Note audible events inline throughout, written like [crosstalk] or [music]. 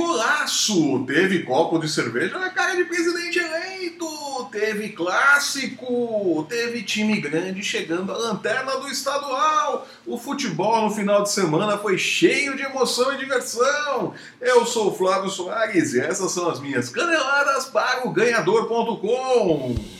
golaço, teve copo de cerveja na cara de presidente eleito, teve clássico, teve time grande chegando à lanterna do estadual. O futebol no final de semana foi cheio de emoção e diversão. Eu sou o Flávio Soares e essas são as minhas caneladas para o ganhador.com.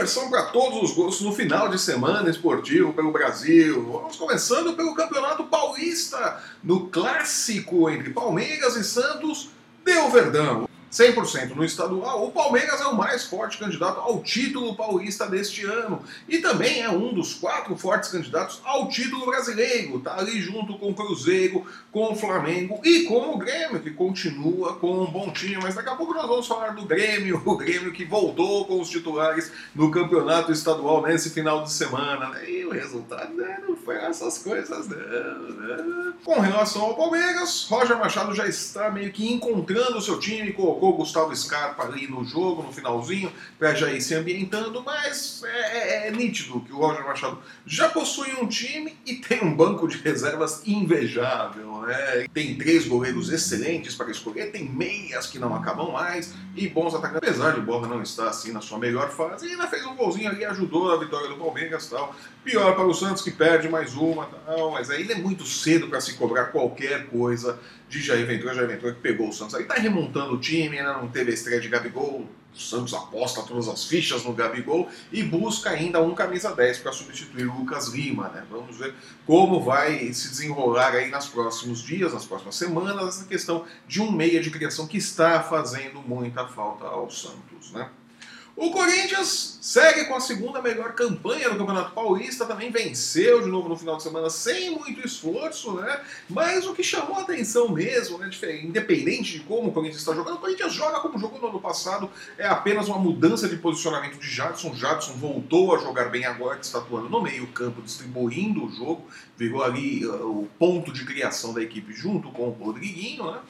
diversão para todos os gostos no final de semana esportivo pelo Brasil. Vamos começando pelo Campeonato Paulista, no clássico entre Palmeiras e Santos, deu Verdão. 100% no estadual, o Palmeiras é o mais forte candidato ao título paulista deste ano e também é um dos quatro fortes candidatos ao título brasileiro. Tá ali junto com o Cruzeiro, com o Flamengo e com o Grêmio, que continua com um bom time. Mas daqui a pouco nós vamos falar do Grêmio, [laughs] o Grêmio que voltou com os titulares no campeonato estadual nesse final de semana. Né? E o resultado né, não foi essas coisas, né? Com relação ao Palmeiras, Roger Machado já está meio que encontrando o seu time, colocou o Gustavo Scarpa ali no jogo, no finalzinho, para já ir se ambientando, mas é, é, é, nítido que o Roger Machado já possui um time e tem um banco de reservas invejável. Né? Tem três goleiros excelentes para escolher, tem meias que não acabam mais e bons atacantes. Apesar de Borja não estar assim na sua melhor fase, ainda fez um golzinho ali, ajudou a vitória do Palmeiras tal. Pior para o Santos que perde mais uma, tal, mas ainda é muito cedo para se cobrar qualquer coisa de Jair Ventura. Jair Ventura que pegou o Santos aí, está remontando o time, ainda não teve a estreia de Gabigol. O Santos aposta todas as fichas no Gabigol e busca ainda um camisa 10 para substituir o Lucas Lima. Né? Vamos ver como vai se desenrolar aí nos próximos dias, nas próximas semanas, essa questão de um meia de criação que está fazendo muita falta ao Santos. Né? O Corinthians segue com a segunda melhor campanha do Campeonato Paulista, também venceu de novo no final de semana sem muito esforço, né? Mas o que chamou a atenção mesmo, né? Independente de como o Corinthians está jogando, o Corinthians joga como jogou no ano passado, é apenas uma mudança de posicionamento de Jadson. Jadson voltou a jogar bem agora que está atuando no meio-campo, distribuindo o jogo, virou ali uh, o ponto de criação da equipe junto com o Rodriguinho, né?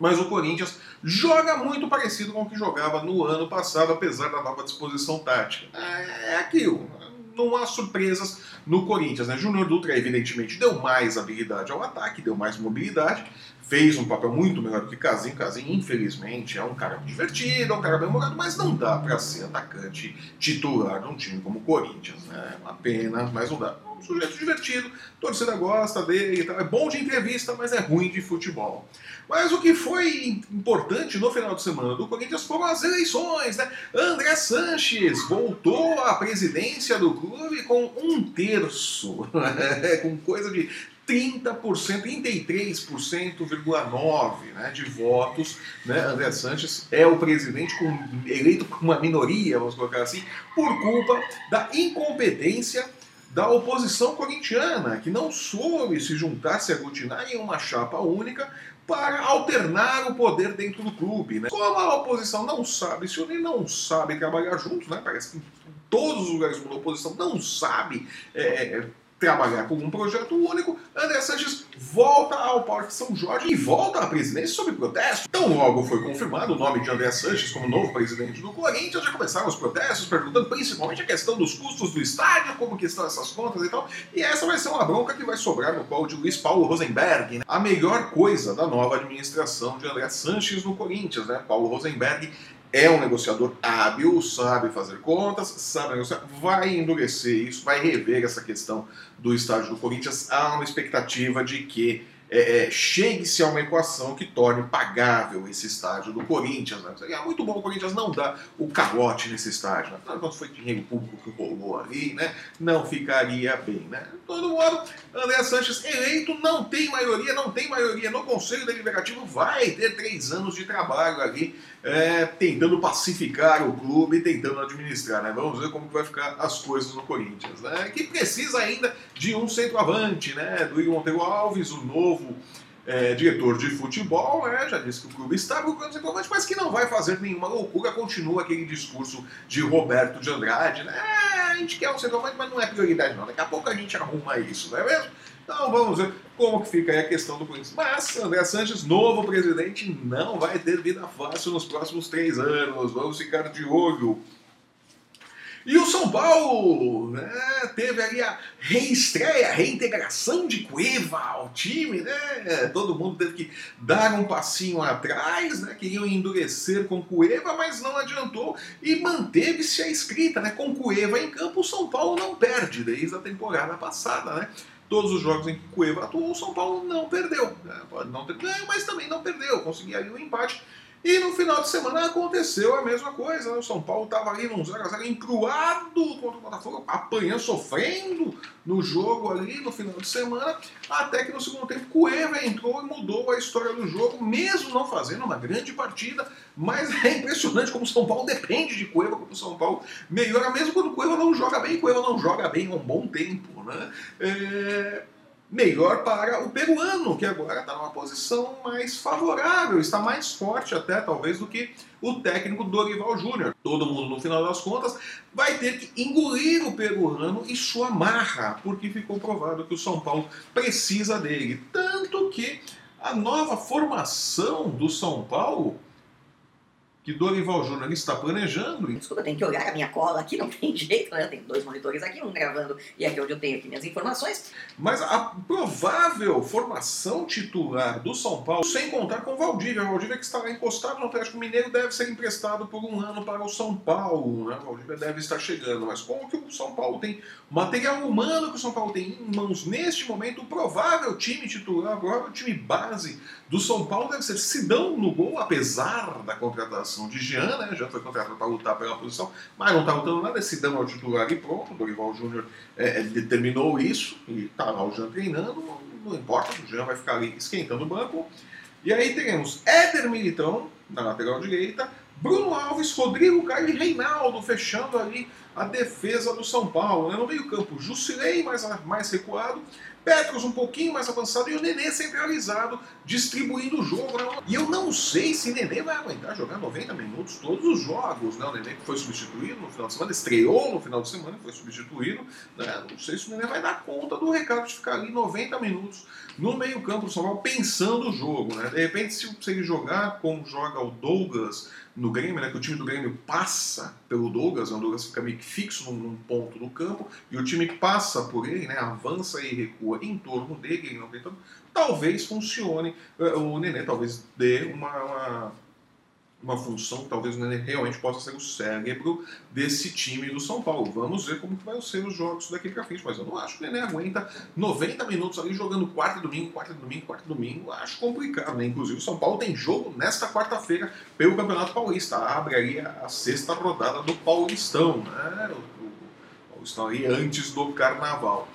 Mas o Corinthians joga muito parecido com o que jogava no ano passado, apesar da nova disposição tática. É, é aquilo. Não há surpresas no Corinthians. Né? Júnior Dutra, evidentemente, deu mais habilidade ao ataque, deu mais mobilidade, fez um papel muito melhor do que Casim. Casim, infelizmente, é um cara divertido, é um cara bem humorado, mas não dá para ser atacante titular de um time como o Corinthians. Né? Uma pena, mas não dá um sujeito divertido, torcida gosta dele, é bom de entrevista, mas é ruim de futebol. Mas o que foi importante no final de semana do Corinthians foram as eleições, né? André Sanches voltou à presidência do clube com um terço, [laughs] com coisa de 30%, 33,9% né, de votos. Né? André Sanches é o presidente com, eleito com uma minoria, vamos colocar assim, por culpa da incompetência da oposição corintiana, que não soube se juntar, se aglutinar em uma chapa única para alternar o poder dentro do clube. Né? Como a oposição não sabe se unir, não sabe trabalhar juntos, né? parece que todos os lugares onde a oposição não sabe é, trabalhar com um projeto único, André Sanches volta ao Parque São Jorge e volta à presidência sob protesto. Então logo foi confirmado o nome de André Sanches como novo presidente do Corinthians, já começaram os protestos, perguntando principalmente a questão dos custos do estádio, como que estão essas contas e tal, e essa vai ser uma bronca que vai sobrar no qual de Luiz Paulo Rosenberg, né? a melhor coisa da nova administração de André Sanches no Corinthians, né? Paulo Rosenberg é um negociador hábil, sabe fazer contas, sabe negociar, vai endurecer isso, vai rever essa questão do estádio do Corinthians. Há uma expectativa de que é, é, chegue-se a uma equação que torne pagável esse estádio do Corinthians. Né? É muito bom o Corinthians não dar o calote nesse estádio. Né? Quanto foi dinheiro público que rolou ali, né? não ficaria bem. Né? Todo modo, André Sanches eleito não tem maioria, não tem maioria no Conselho Deliberativo, vai ter três anos de trabalho ali é, tentando pacificar o clube, tentando administrar. Né? Vamos ver como vai ficar as coisas no Corinthians. Né? Que precisa ainda de um centroavante, né? do Igor Monteiro Alves, o novo é, diretor de futebol, né? já disse que o clube está procurando centroavante, mas que não vai fazer nenhuma loucura, continua aquele discurso de Roberto de Andrade, né? É, a gente quer um centroavante, mas não é prioridade não, daqui a pouco a gente arruma isso, não é mesmo? Então vamos ver como que fica aí a questão do Corinthians. Mas André Sanches, novo presidente, não vai ter vida fácil nos próximos três anos. Vamos ficar de olho. E o São Paulo né, teve ali a reestreia, a reintegração de Cueva ao time, né? Todo mundo teve que dar um passinho atrás, né? Queriam endurecer com Cueva, mas não adiantou e manteve-se a escrita, né? Com Cueva em campo, o São Paulo não perde desde a temporada passada, né? Todos os jogos em que Cueva atuou, o São Paulo não perdeu. Né? Pode não ter mas também não perdeu. Conseguiu ali um empate e no final de semana aconteceu a mesma coisa. Né? O São Paulo estava ali num 0x0 encruado contra o Botafogo, apanhando, sofrendo no jogo ali no final de semana, até que no segundo tempo Cueva entrou e mudou a história do jogo, mesmo não fazendo uma grande partida. Mas [laughs] é impressionante como o São Paulo depende de Cueva, como o São Paulo melhora, mesmo quando Cueva não joga bem. Cueva não joga bem há um bom tempo. Né? É melhor para o peruano, que agora está numa posição mais favorável, está mais forte até talvez do que o técnico Dorival Júnior. Todo mundo, no final das contas, vai ter que engolir o peruano e sua marra, porque ficou provado que o São Paulo precisa dele. Tanto que a nova formação do São Paulo que Dorival Júnior está planejando. Desculpa, eu tenho que olhar a minha cola aqui, não tem [laughs] jeito, né? Eu tenho dois monitores aqui, um gravando e aqui onde eu tenho aqui minhas informações. Mas a provável formação titular do São Paulo, sem contar com o Valdívia, o Valdívia que estará encostado no Atlético Mineiro deve ser emprestado por um ano para o São Paulo, né? O Valdívia deve estar chegando, mas como que o São Paulo tem material humano que o São Paulo tem em mãos neste momento, o provável time titular, o time base do São Paulo deve ser Sidão no gol, apesar da contratação contratação de Jean, né? Já foi contratado para lutar pela posição, mas não está lutando nada. Esse dão ao titular e pronto. O Dorival Júnior é, determinou isso e está lá o Jean treinando. Não importa, o Jean vai ficar ali esquentando o banco. E aí teremos Éder Militão na lateral direita, Bruno Alves, Rodrigo Caio e Reinaldo fechando ali a defesa do São Paulo. Né? No meio-campo, Jusilei mais, mais recuado, Petros um pouquinho mais avançado e o Nenê centralizado, distribuindo o jogo. Né? E eu não sei se o Nenê vai aguentar jogar 90 minutos todos os jogos. Né? O Nenê foi substituído no final de semana, estreou no final de semana, foi substituído. Né? Não sei se o Nenê vai dar conta do recado de ficar ali 90 minutos no meio-campo do São Paulo pensando o jogo. Né? De repente, se, se ele jogar como joga o Douglas no Grêmio, né, que o time do Grêmio passa pelo Douglas, né, o Douglas fica meio que fixo num, num, ponto do campo, e o time passa por ele, né, avança e recua em torno dele, ele não tem talvez funcione, eh, o Nenê talvez dê uma, uma uma função, talvez o Nenê realmente possa ser o cérebro desse time do São Paulo. Vamos ver como que vai ser os jogos daqui para frente, mas eu não acho que o Nenê aguenta 90 minutos ali jogando quarta domingo, quarta domingo, quarta domingo. Acho complicado, né? Inclusive o São Paulo tem jogo nesta quarta-feira pelo Campeonato Paulista. Abre aí a, sexta rodada do Paulistão, né? O, o, o Paulistão aí antes do Carnaval.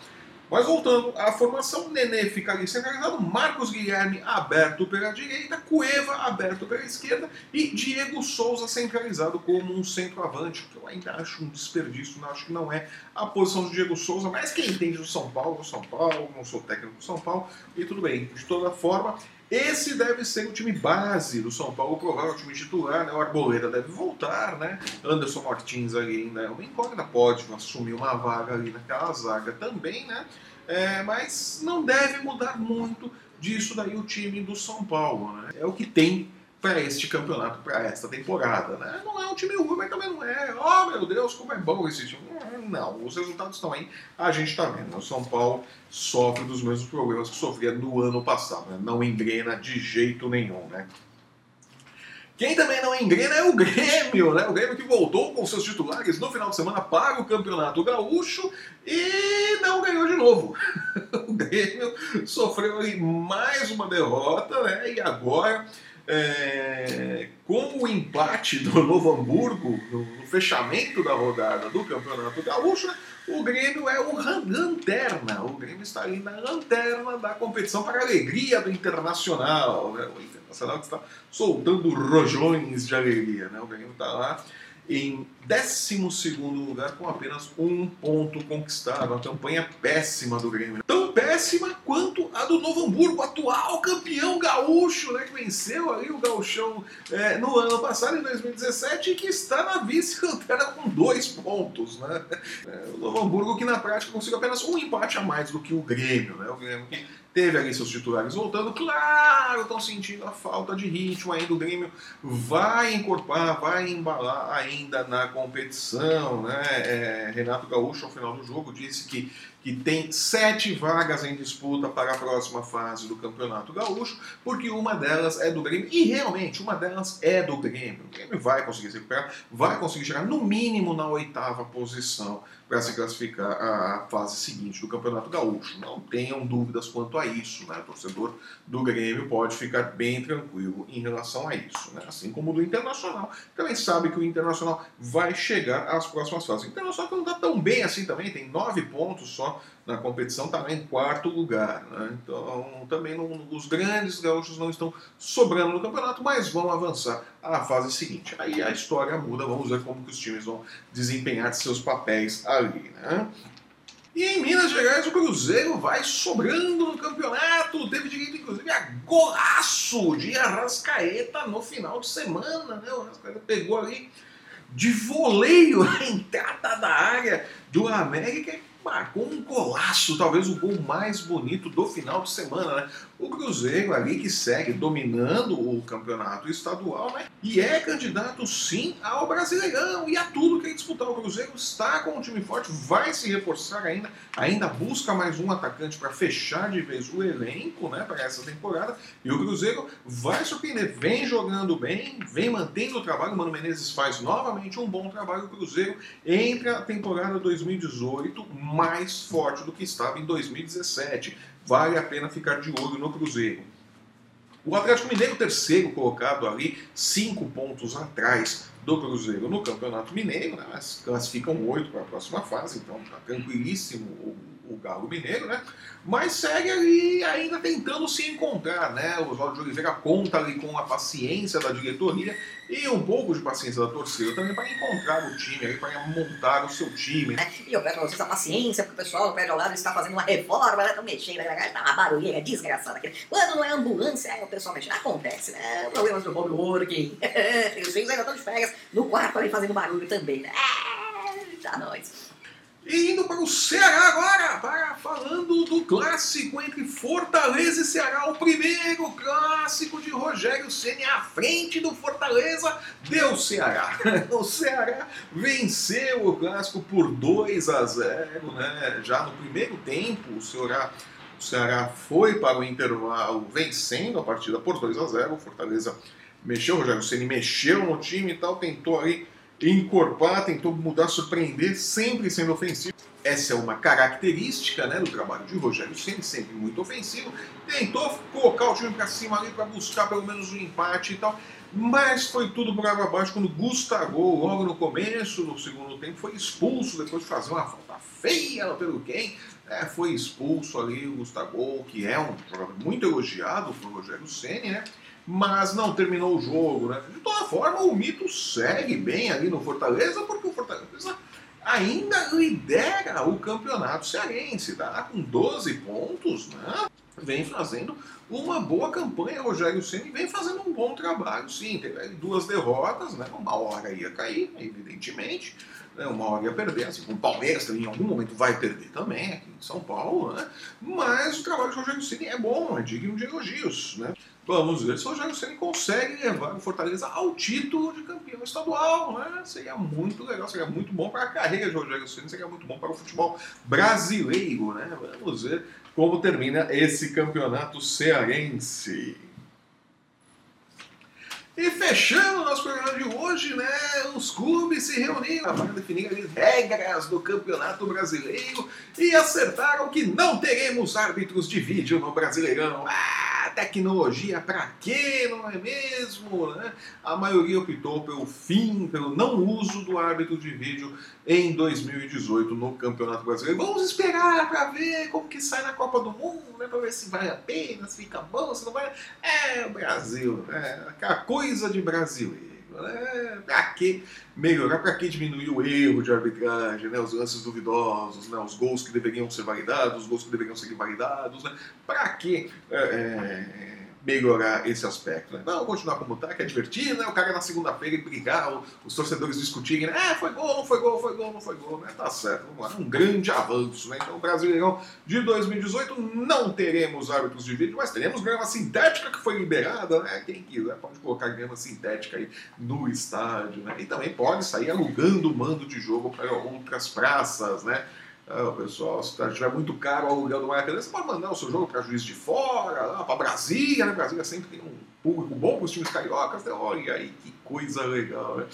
Mas voltando à formação, Nenê fica ali centralizado, Marcos Guilherme aberto pela direita, Cueva aberto pela esquerda e Diego Souza centralizado como um centroavante, que eu ainda acho um desperdício, não acho que não é a posição do Diego Souza, mas quem entende do São Paulo, do São Paulo, não sou técnico do São Paulo, e tudo bem. De toda forma, esse deve ser o time base do São Paulo, provável o time titular, né? O Arboleda deve voltar, né? Anderson Martins ali ainda é uma incógnita, pode assumir uma vaga ali naquela zaga também, né? É, mas não deve mudar muito disso daí o time do São Paulo, né? É o que tem para este campeonato, para esta temporada. Né? Não é um time ruim, mas também não é. Oh meu Deus, como é bom esse time. Não, os resultados estão aí, a gente está vendo. O São Paulo sofre dos mesmos problemas que sofria no ano passado. Né? Não engrena de jeito nenhum. Né? Quem também não engrena é o Grêmio, né? O Grêmio que voltou com seus titulares no final de semana para o Campeonato Gaúcho e não ganhou de novo. [laughs] O Grêmio sofreu mais uma derrota, né? E agora é, com o empate do Novo Hamburgo no, fechamento da rodada do Campeonato Gaúcho, o Grêmio é o lanterna. O Grêmio está ali na lanterna da competição para a alegria do Internacional. Né? O Internacional que está soltando rojões de alegria. Né? O Grêmio está lá em 12 lugar com apenas um ponto conquistado. Uma campanha péssima do Grêmio. Tão péssima quanto a do Novo Hamburgo, atual campeão gaúcho, né, que venceu ali o gauchão é, no ano passado, em 2017, e que está na vice-lanterna com dois pontos. Né? É, o Novo Hamburgo que na prática conseguiu apenas um empate a mais do que o Grêmio. Né? O Grêmio que teve ali seus titulares voltando, claro, estão sentindo a falta de ritmo ainda. O Grêmio vai encorpar, vai embalar ainda na competição. Né? É, Renato Gaúcho, ao final do jogo, disse que que tem sete vagas em disputa para a próxima fase do Campeonato Gaúcho, porque uma delas é do Grêmio, e realmente uma delas é do Grêmio. O Grêmio vai conseguir se recuperar, vai conseguir chegar no mínimo na oitava posição para se classificar à fase seguinte do Campeonato Gaúcho. Não tenham dúvidas quanto a isso, né? O torcedor do Grêmio pode ficar bem tranquilo em relação a isso, né? Assim como do Internacional, também sabe que o Internacional vai chegar às próximas fases. O Internacional não está tão bem assim também, tem nove pontos só na competição está em quarto lugar. Né? Então, também não, os grandes gaúchos não estão sobrando no campeonato, mas vão avançar à fase seguinte. Aí a história muda, vamos ver como que os times vão desempenhar seus papéis ali. Né? E em Minas Gerais o Cruzeiro vai sobrando no campeonato. Teve direito, inclusive, a golaço de Arrascaeta no final de semana. Né? O Arrascaeta pegou ali de voleio [laughs] a entrada da área do América marcou um golaço, talvez o gol mais bonito do final de semana, né? O Cruzeiro ali que segue dominando o campeonato estadual, né? E é candidato sim ao Brasileirão e a tudo que ele disputar. O Cruzeiro está com um time forte, vai se reforçar ainda, ainda busca mais um atacante para fechar de vez o elenco, né? Para essa temporada. E o Cruzeiro vai surpreender, vem jogando bem, vem mantendo o trabalho. O Mano Menezes faz novamente um bom trabalho. O Cruzeiro entra a temporada 2018 mais forte do que estava em 2017 vale a pena ficar de olho no Cruzeiro. O Atlético Mineiro, terceiro colocado ali, cinco pontos atrás do Cruzeiro no Campeonato Mineiro, né? mas classificam oito para a próxima fase, então está tranquilíssimo o, o, Galo Mineiro, né? Mas segue ali ainda tentando se encontrar, né? O Oswaldo de Oliveira conta ali com a paciência da diretoria e um pouco de paciência da torcida também para encontrar o time, para montar o seu time. É, e eu peço para vocês a paciência, porque o pessoal do pé de lado está fazendo uma reforma, estão mexendo, está uma barulheira desgraçada. Quando não é ambulância, é o pessoal mexendo. Acontece, né? Problemas do Bob Working. [laughs] Os filhos ainda estão de férias no quarto ali fazendo barulho também, né? É, tá nós. E indo para o Ceará agora, para falando do clássico entre Fortaleza e Ceará, o primeiro clássico de Rogério Ceni à frente do Fortaleza deu Ceará. [laughs] O Ceará venceu o clássico por 2 a 0, né? Já no primeiro tempo, o Ceará o Ceará foi para o intervalo vencendo a partida por 2 a 0. O Fortaleza mexeu, o Rogério Ceni mexeu no time e tal, tentou aí encorpar, tentou mudar, surpreender, sempre sendo ofensivo. Essa é uma característica né, do trabalho de Rogério Ceni, sempre muito ofensivo. Tentou colocar o time para cima ali para buscar pelo menos um empate e tal. Mas foi tudo por água abaixo quando Gustavo, logo no começo do segundo tempo, foi expulso depois de fazer uma falta feia pelo quem. É, foi expulso ali o Gustavo, que é um jogador muito elogiado por Rogério Ceni, né? Mas não terminou o jogo. Né? De toda forma, o mito segue bem ali no Fortaleza, porque o Fortaleza ainda lidera o campeonato cearense, tá? Com 12 pontos, né? Vem fazendo uma boa campanha, Rogério Ceni vem fazendo um bom trabalho, sim. Teve duas derrotas, né? Uma hora ia cair, evidentemente. Né? Uma hora ia perder, assim, o Palmeiras também em algum momento vai perder também, aqui em São Paulo, né? Mas o trabalho de Rogério Ceni é bom, é digno de elogios, né? Vamos ver se o Rogério Ceni consegue levar o Fortaleza ao título de campeão estadual, né? Seria muito legal, seria muito bom para a carreira de Rogério Ceni, seria muito bom para o futebol brasileiro, né? Vamos ver como termina esse campeonato cearense. E fechando o nosso programa de hoje, né, os clubes se reuniram para definir as regras do Campeonato Brasileiro e acertaram que não teremos árbitros de vídeo no Brasileirão. Ah! Tecnologia para quê, não é mesmo? Né? A maioria optou pelo fim, pelo não uso do árbitro de vídeo em 2018 no Campeonato Brasileiro. Vamos esperar para ver como que sai na Copa do Mundo, né? para ver se vale a pena, se fica bom, se não vai. É, o Brasil, é aquela coisa de brasileiro. É, pra que melhorar? Pra que diminuir o erro de arbitragem, né? os lances duvidosos, né? os gols que deveriam ser validados, os gols que deveriam ser invalidados? Né? Pra que é, é, melhorar esse aspecto. Né? Não, continuar como tá, que é divertido, né? O cara na segunda-feira brigar, os torcedores discutirem, né? É, foi gol, não foi gol, foi gol, não foi gol, né? Tá certo, vamos lá. Um grande avanço, né? Então, o Brasileirão de 2018 não teremos árbitros de vídeo, mas teremos grama sintética que foi liberada, né? Quem quiser pode colocar grama sintética aí no estádio, né? E também pode sair alugando o mando de jogo para outras praças, né? Ah, pessoal, se estiver muito caro o aluguel do Maracanã, você pode mandar o seu jogo para juiz de fora, para Brasília, né? Brasília sempre tem um público bom para os times cariocas, né? Olha aí que coisa legal, né?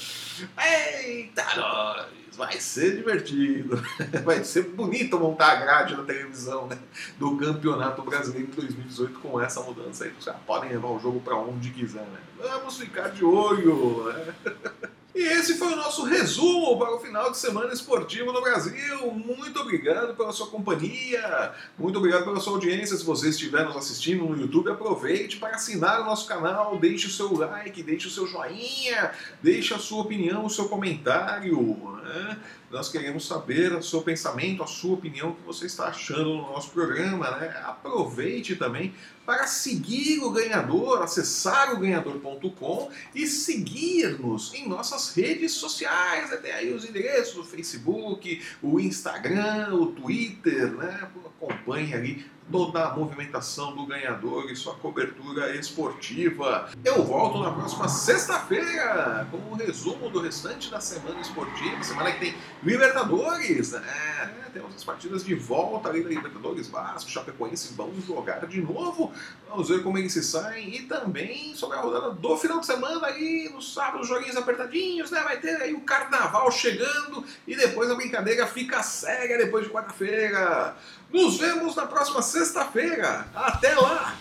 Eita, nós! Vai ser divertido, vai ser bonito montar a grade na televisão né? do Campeonato Brasileiro de 2018 com essa mudança aí. Vocês podem levar o jogo para onde quiser, né? Vamos ficar de olho, né? [laughs] E esse foi o nosso resumo para o final de semana esportivo no Brasil. Muito obrigado pela sua companhia, muito obrigado pela sua audiência. Se você estiver nos assistindo no YouTube, aproveite para assinar o nosso canal, deixe o seu like, deixe o seu joinha, deixe a sua opinião, o seu comentário. Né? Nós queremos saber o seu pensamento, a sua opinião, o que você está achando no nosso programa. Né? Aproveite também para seguir o ganhador, acessar o ganhador.com e seguir-nos em nossas redes sociais. Até aí os endereços do Facebook, o Instagram, o Twitter, né? Acompanhe ali toda a movimentação do ganhador e sua cobertura esportiva. Eu volto na próxima sexta-feira com o um resumo do restante da semana esportiva, semana que tem Libertadores, né? Temos as partidas de volta ali da Libertadores Vasco, Chapecoense vão jogar de novo. Vamos ver como eles se saem e também sobre a rodada do final de semana aí, no sábado, joguinhos apertadinhos, né? Vai ter aí o carnaval chegando e depois a brincadeira fica séria depois de quarta-feira. Nos vemos na próxima sexta-feira. Até lá!